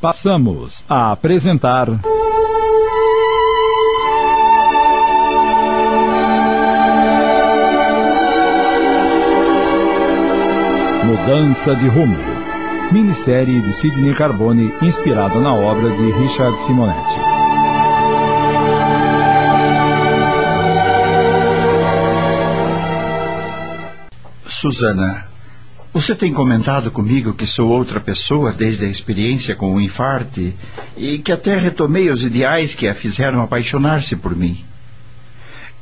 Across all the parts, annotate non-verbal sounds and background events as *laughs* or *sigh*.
Passamos a apresentar. Mudança de Rumo. Minissérie de Sidney Carbone inspirada na obra de Richard Simonetti. Susana, você tem comentado comigo que sou outra pessoa desde a experiência com o infarte e que até retomei os ideais que a fizeram apaixonar-se por mim.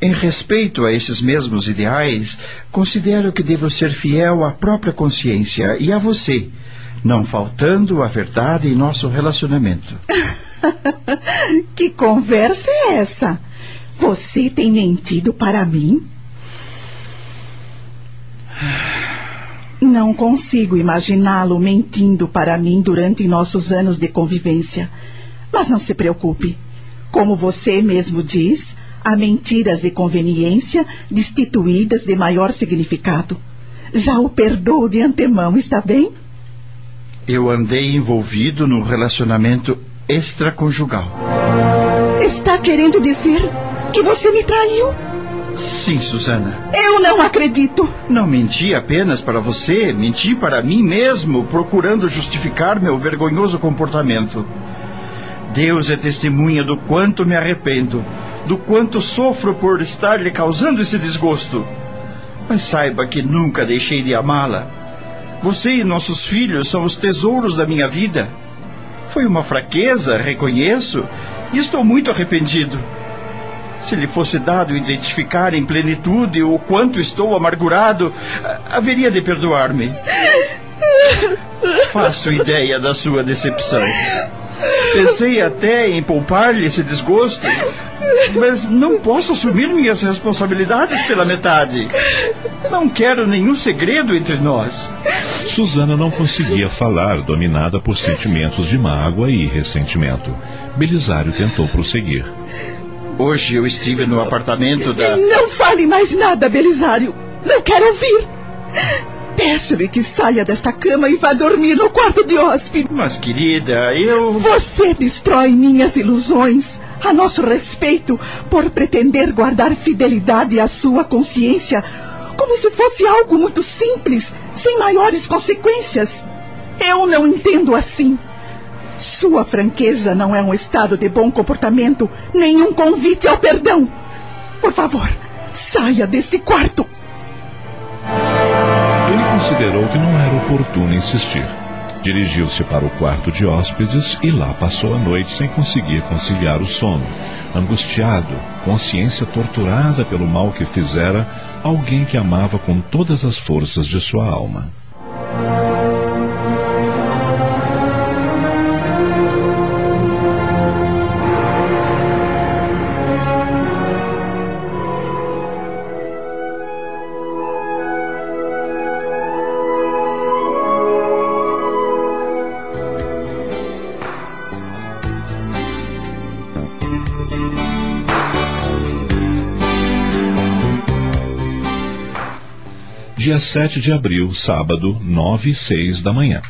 Em respeito a esses mesmos ideais, considero que devo ser fiel à própria consciência e a você, não faltando a verdade em nosso relacionamento. *laughs* que conversa é essa? Você tem mentido para mim? Não consigo imaginá-lo mentindo para mim durante nossos anos de convivência. Mas não se preocupe. Como você mesmo diz, há mentiras de conveniência destituídas de maior significado. Já o perdoo de antemão, está bem? Eu andei envolvido num relacionamento extraconjugal. Está querendo dizer que você me traiu? Sim, Susana. Eu não acredito. Não menti apenas para você, menti para mim mesmo, procurando justificar meu vergonhoso comportamento. Deus é testemunha do quanto me arrependo, do quanto sofro por estar lhe causando esse desgosto. Mas saiba que nunca deixei de amá-la. Você e nossos filhos são os tesouros da minha vida. Foi uma fraqueza, reconheço, e estou muito arrependido. Se lhe fosse dado identificar em plenitude o quanto estou amargurado, haveria de perdoar-me. Faço ideia da sua decepção. Pensei até em poupar-lhe esse desgosto, mas não posso assumir minhas responsabilidades pela metade. Não quero nenhum segredo entre nós. Susana não conseguia falar, dominada por sentimentos de mágoa e ressentimento. Belisário tentou prosseguir. Hoje eu estive no apartamento da. Não fale mais nada, Belisário. Não quero ouvir. Peço-lhe que saia desta cama e vá dormir no quarto de hóspede. Mas, querida, eu. Você destrói minhas ilusões a nosso respeito por pretender guardar fidelidade à sua consciência como se fosse algo muito simples, sem maiores consequências. Eu não entendo assim. Sua franqueza não é um estado de bom comportamento, nem um convite ao perdão. Por favor, saia deste quarto. Ele considerou que não era oportuno insistir. Dirigiu-se para o quarto de hóspedes e lá passou a noite sem conseguir conciliar o sono, angustiado, consciência torturada pelo mal que fizera alguém que amava com todas as forças de sua alma. Dia 7 de abril, sábado, 9 e 6 da manhã.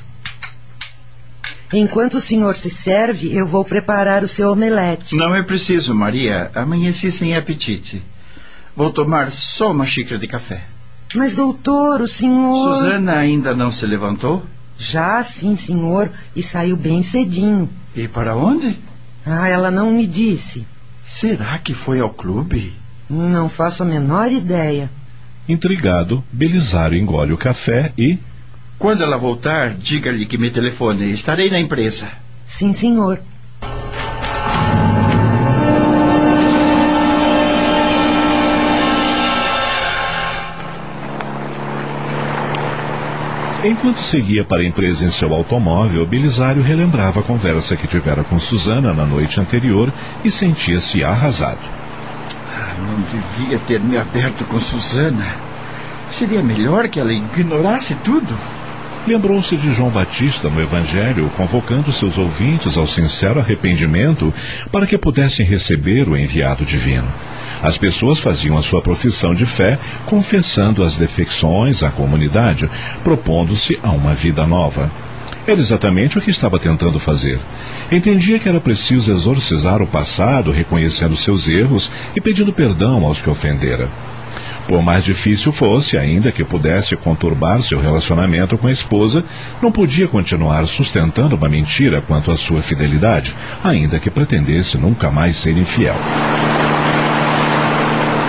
Enquanto o senhor se serve, eu vou preparar o seu omelete. Não é preciso, Maria. Amanheci sem apetite. Vou tomar só uma xícara de café. Mas, doutor, o senhor. Susana ainda não se levantou? Já, sim, senhor. E saiu bem cedinho. E para onde? Ah, ela não me disse. Será que foi ao clube? Não faço a menor ideia. Intrigado, Belisário engole o café e. Quando ela voltar, diga-lhe que me telefone. Estarei na empresa. Sim, senhor. Enquanto seguia para a empresa em seu automóvel, Belisário relembrava a conversa que tivera com Susana na noite anterior e sentia-se arrasado. Não devia ter me aberto com Susana. Seria melhor que ela ignorasse tudo. Lembrou-se de João Batista no Evangelho, convocando seus ouvintes ao sincero arrependimento para que pudessem receber o enviado divino. As pessoas faziam a sua profissão de fé, confessando as defecções à comunidade, propondo-se a uma vida nova. Era exatamente o que estava tentando fazer. Entendia que era preciso exorcizar o passado, reconhecendo seus erros e pedindo perdão aos que ofendera. Por mais difícil fosse, ainda que pudesse conturbar seu relacionamento com a esposa, não podia continuar sustentando uma mentira quanto à sua fidelidade, ainda que pretendesse nunca mais ser infiel.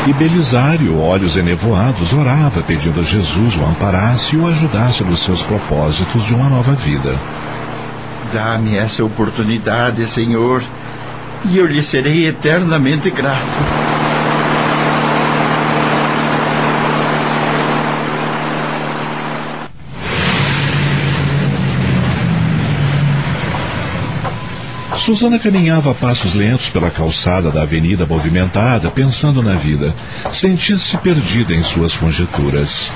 E Belisário, olhos enevoados, orava pedindo a Jesus o amparasse e o ajudasse nos seus propósitos de uma nova vida. Dá-me essa oportunidade, Senhor, e eu lhe serei eternamente grato. Susana caminhava a passos lentos pela calçada da avenida movimentada, pensando na vida. Sentia-se perdida em suas conjecturas.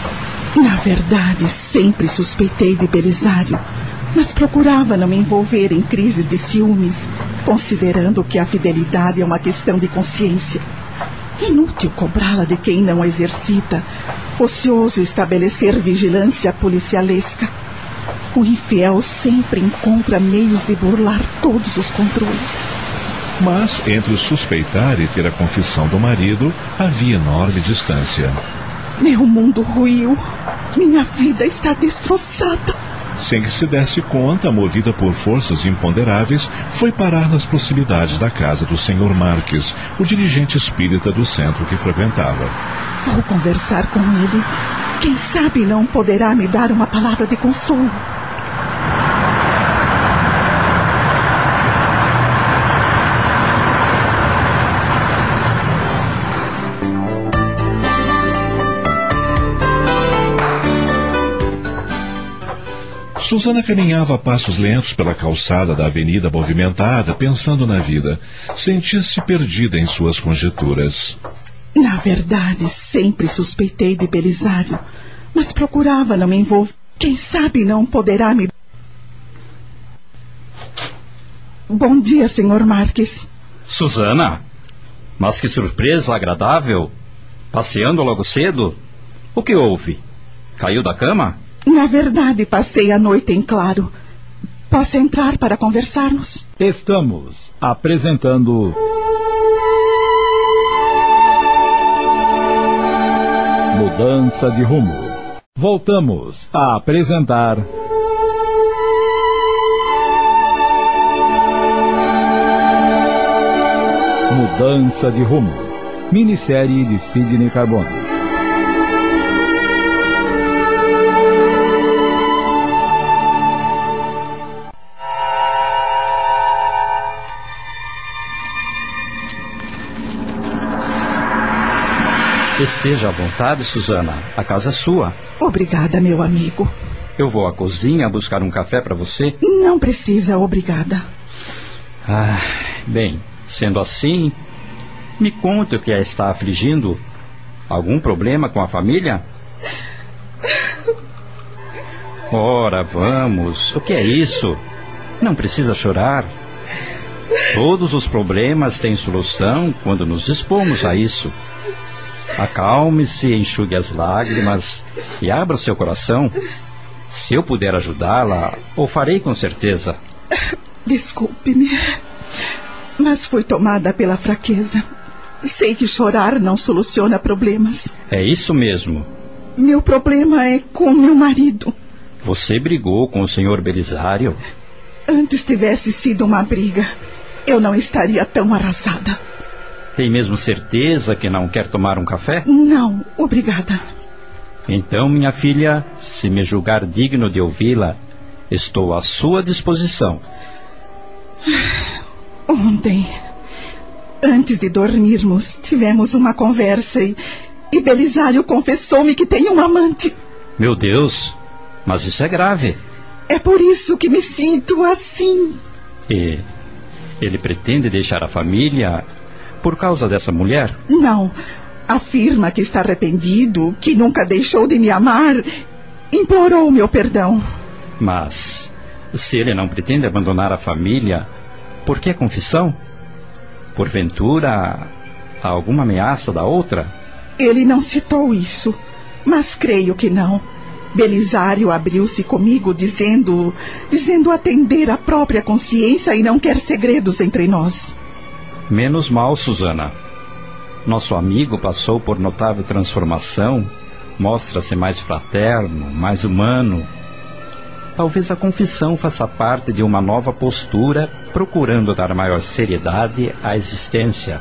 Na verdade, sempre suspeitei de Belisário, mas procurava não me envolver em crises de ciúmes, considerando que a fidelidade é uma questão de consciência. Inútil cobrá-la de quem não a exercita, ocioso estabelecer vigilância policialesca. O infiel sempre encontra meios de burlar todos os controles. Mas entre suspeitar e ter a confissão do marido havia enorme distância. Meu mundo ruiu. Minha vida está destroçada. Sem que se desse conta, movida por forças imponderáveis, foi parar nas proximidades da casa do Sr. Marques, o dirigente espírita do centro que frequentava. Vou conversar com ele. Quem sabe não poderá me dar uma palavra de consolo. Susana caminhava a passos lentos pela calçada da avenida movimentada, pensando na vida. Sentia-se perdida em suas conjecturas. Na verdade, sempre suspeitei de Belisário, mas procurava não me envolver. Quem sabe não poderá me. Bom dia, senhor Marques. Susana, mas que surpresa agradável! Passeando logo cedo? O que houve? Caiu da cama? Na verdade, passei a noite em claro. Posso entrar para conversarmos? Estamos apresentando. Mudança de rumo. Voltamos a apresentar. Mudança de rumo. Minissérie de Sidney Carbone. Esteja à vontade, Susana. A casa é sua. Obrigada, meu amigo. Eu vou à cozinha buscar um café para você. Não precisa, obrigada. Ah, bem, sendo assim, me conte o que a está afligindo. Algum problema com a família? Ora, vamos. O que é isso? Não precisa chorar. Todos os problemas têm solução quando nos dispomos a isso. Acalme-se, enxugue as lágrimas e abra seu coração. Se eu puder ajudá-la, o farei com certeza. Desculpe-me, mas fui tomada pela fraqueza. Sei que chorar não soluciona problemas. É isso mesmo. Meu problema é com meu marido. Você brigou com o senhor Belisário? Antes tivesse sido uma briga, eu não estaria tão arrasada. Tem mesmo certeza que não quer tomar um café? Não, obrigada. Então, minha filha, se me julgar digno de ouvi-la, estou à sua disposição. Ontem, antes de dormirmos, tivemos uma conversa e, e Belisário confessou-me que tem um amante. Meu Deus, mas isso é grave. É por isso que me sinto assim. E ele pretende deixar a família por causa dessa mulher? Não. Afirma que está arrependido, que nunca deixou de me amar. Implorou meu perdão. Mas, se ele não pretende abandonar a família, por que a confissão? Porventura, há alguma ameaça da outra? Ele não citou isso, mas creio que não. Belisário abriu-se comigo dizendo, dizendo atender a própria consciência e não quer segredos entre nós. Menos mal, Susana. Nosso amigo passou por notável transformação, mostra-se mais fraterno, mais humano. Talvez a confissão faça parte de uma nova postura, procurando dar maior seriedade à existência.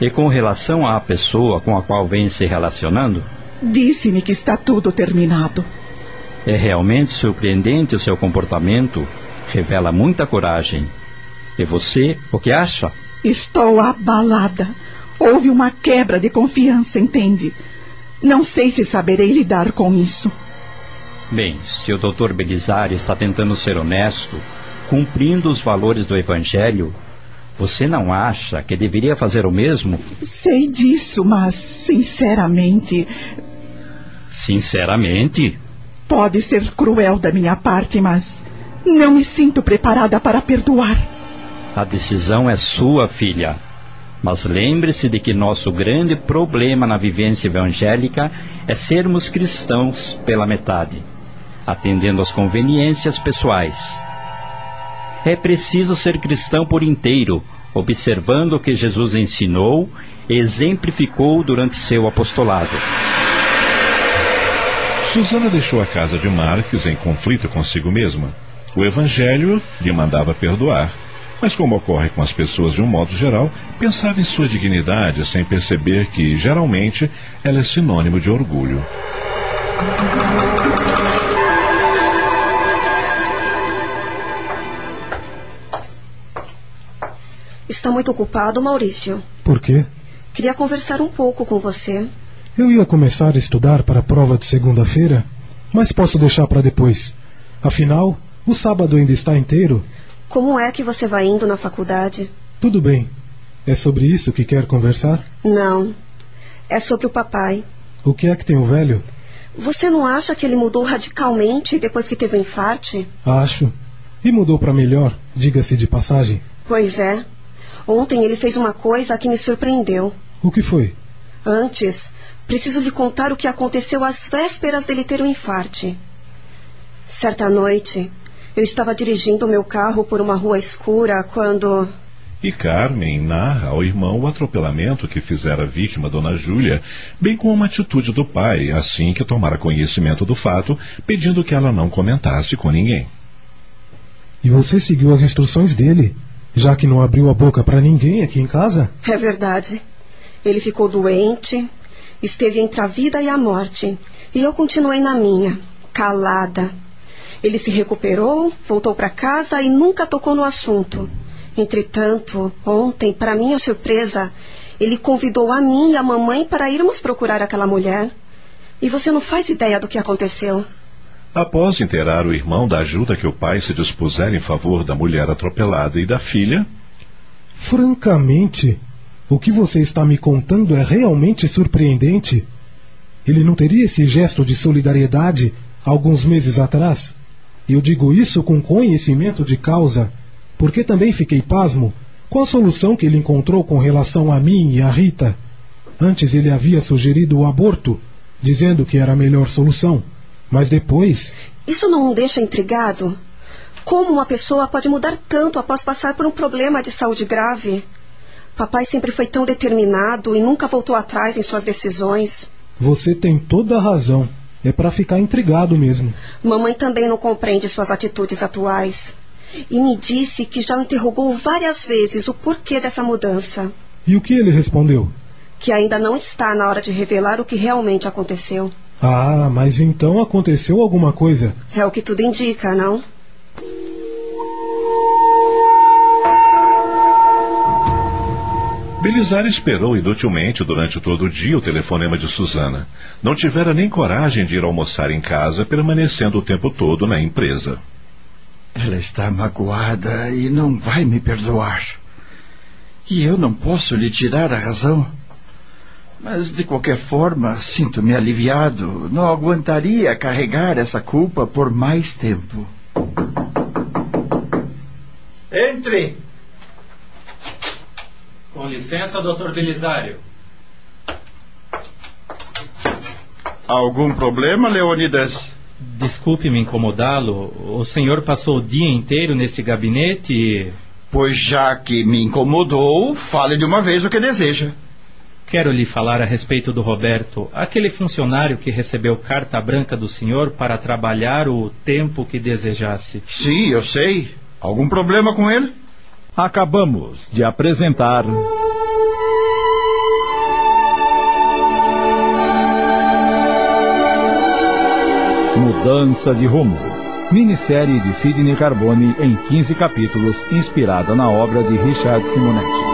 E com relação à pessoa com a qual vem se relacionando, Disse-me que está tudo terminado. É realmente surpreendente o seu comportamento. Revela muita coragem. E você, o que acha? Estou abalada. Houve uma quebra de confiança, entende? Não sei se saberei lidar com isso. Bem, se o Dr. Belisário está tentando ser honesto, cumprindo os valores do Evangelho, você não acha que deveria fazer o mesmo? Sei disso, mas, sinceramente. Sinceramente? Pode ser cruel da minha parte, mas não me sinto preparada para perdoar. A decisão é sua, filha. Mas lembre-se de que nosso grande problema na vivência evangélica é sermos cristãos pela metade, atendendo às conveniências pessoais. É preciso ser cristão por inteiro, observando o que Jesus ensinou e exemplificou durante seu apostolado. Susana deixou a casa de Marques em conflito consigo mesma. O Evangelho lhe mandava perdoar, mas, como ocorre com as pessoas de um modo geral, pensava em sua dignidade sem perceber que, geralmente, ela é sinônimo de orgulho. Está muito ocupado, Maurício. Por quê? Queria conversar um pouco com você. Eu ia começar a estudar para a prova de segunda-feira, mas posso deixar para depois. Afinal, o sábado ainda está inteiro. Como é que você vai indo na faculdade? Tudo bem. É sobre isso que quer conversar? Não. É sobre o papai. O que é que tem o velho? Você não acha que ele mudou radicalmente depois que teve o um infarte? Acho. E mudou para melhor, diga-se de passagem. Pois é. Ontem ele fez uma coisa que me surpreendeu. O que foi? Antes, preciso lhe contar o que aconteceu às vésperas dele ter um infarte. Certa noite, eu estava dirigindo meu carro por uma rua escura quando. E Carmen narra ao irmão o atropelamento que fizera a vítima Dona Júlia, bem como uma atitude do pai, assim que tomara conhecimento do fato, pedindo que ela não comentasse com ninguém. E você seguiu as instruções dele, já que não abriu a boca para ninguém aqui em casa? É verdade. Ele ficou doente, esteve entre a vida e a morte, e eu continuei na minha, calada. Ele se recuperou, voltou para casa e nunca tocou no assunto. Entretanto, ontem, para minha surpresa, ele convidou a mim e a mamãe para irmos procurar aquela mulher. E você não faz ideia do que aconteceu. Após inteirar o irmão da ajuda que o pai se dispusera em favor da mulher atropelada e da filha. Francamente, o que você está me contando é realmente surpreendente. Ele não teria esse gesto de solidariedade alguns meses atrás? Eu digo isso com conhecimento de causa, porque também fiquei pasmo com a solução que ele encontrou com relação a mim e a Rita. Antes ele havia sugerido o aborto, dizendo que era a melhor solução. Mas depois. Isso não o deixa intrigado? Como uma pessoa pode mudar tanto após passar por um problema de saúde grave? Papai sempre foi tão determinado e nunca voltou atrás em suas decisões. Você tem toda a razão. É para ficar intrigado mesmo. Mamãe também não compreende suas atitudes atuais. E me disse que já interrogou várias vezes o porquê dessa mudança. E o que ele respondeu? Que ainda não está na hora de revelar o que realmente aconteceu. Ah, mas então aconteceu alguma coisa. É o que tudo indica, não? Belisário esperou inutilmente durante todo o dia o telefonema de Susana. Não tivera nem coragem de ir almoçar em casa, permanecendo o tempo todo na empresa. Ela está magoada e não vai me perdoar. E eu não posso lhe tirar a razão. Mas, de qualquer forma, sinto-me aliviado. Não aguentaria carregar essa culpa por mais tempo. Entre! Com licença, doutor Belisário. Algum problema, Leônidas? Desculpe-me incomodá-lo. O senhor passou o dia inteiro nesse gabinete e. Pois já que me incomodou, fale de uma vez o que deseja. Quero lhe falar a respeito do Roberto, aquele funcionário que recebeu carta branca do senhor para trabalhar o tempo que desejasse. Sim, eu sei. Algum problema com ele? Acabamos de apresentar. Mudança de Rumo. Minissérie de Sidney Carbone em 15 capítulos, inspirada na obra de Richard Simonetti.